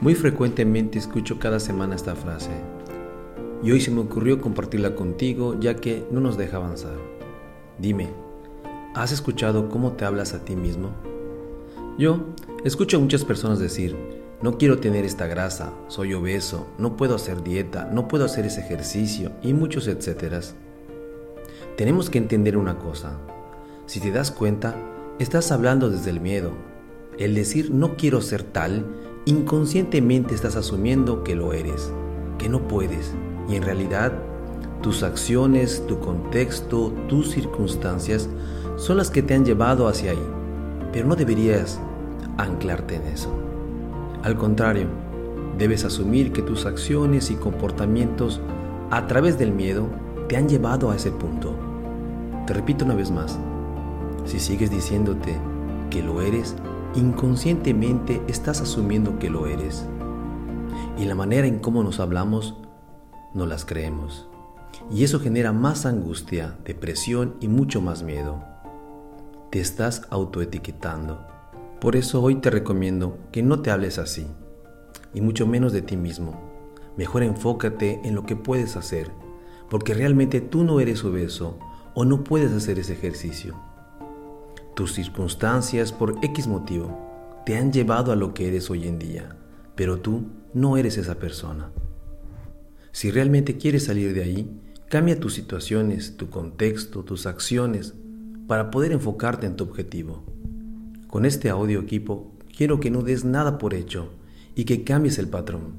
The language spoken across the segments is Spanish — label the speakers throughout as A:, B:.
A: Muy frecuentemente escucho cada semana esta frase y hoy se me ocurrió compartirla contigo ya que no nos deja avanzar. Dime, ¿has escuchado cómo te hablas a ti mismo? Yo escucho a muchas personas decir, no quiero tener esta grasa, soy obeso, no puedo hacer dieta, no puedo hacer ese ejercicio y muchos etcéteras. Tenemos que entender una cosa. Si te das cuenta, estás hablando desde el miedo. El decir no quiero ser tal inconscientemente estás asumiendo que lo eres, que no puedes, y en realidad tus acciones, tu contexto, tus circunstancias son las que te han llevado hacia ahí, pero no deberías anclarte en eso. Al contrario, debes asumir que tus acciones y comportamientos a través del miedo te han llevado a ese punto. Te repito una vez más, si sigues diciéndote que lo eres, inconscientemente estás asumiendo que lo eres. Y la manera en cómo nos hablamos, no las creemos. Y eso genera más angustia, depresión y mucho más miedo. Te estás autoetiquetando. Por eso hoy te recomiendo que no te hables así, y mucho menos de ti mismo. Mejor enfócate en lo que puedes hacer, porque realmente tú no eres obeso o no puedes hacer ese ejercicio. Tus circunstancias por X motivo te han llevado a lo que eres hoy en día, pero tú no eres esa persona. Si realmente quieres salir de ahí, cambia tus situaciones, tu contexto, tus acciones, para poder enfocarte en tu objetivo. Con este audio equipo, quiero que no des nada por hecho y que cambies el patrón.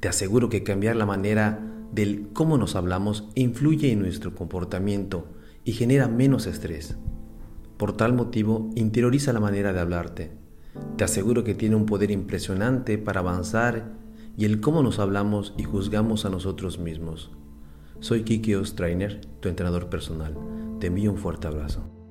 A: Te aseguro que cambiar la manera del cómo nos hablamos influye en nuestro comportamiento y genera menos estrés. Por tal motivo, interioriza la manera de hablarte. Te aseguro que tiene un poder impresionante para avanzar y el cómo nos hablamos y juzgamos a nosotros mismos. Soy Kiki Ostrainer, tu entrenador personal. Te envío un fuerte abrazo.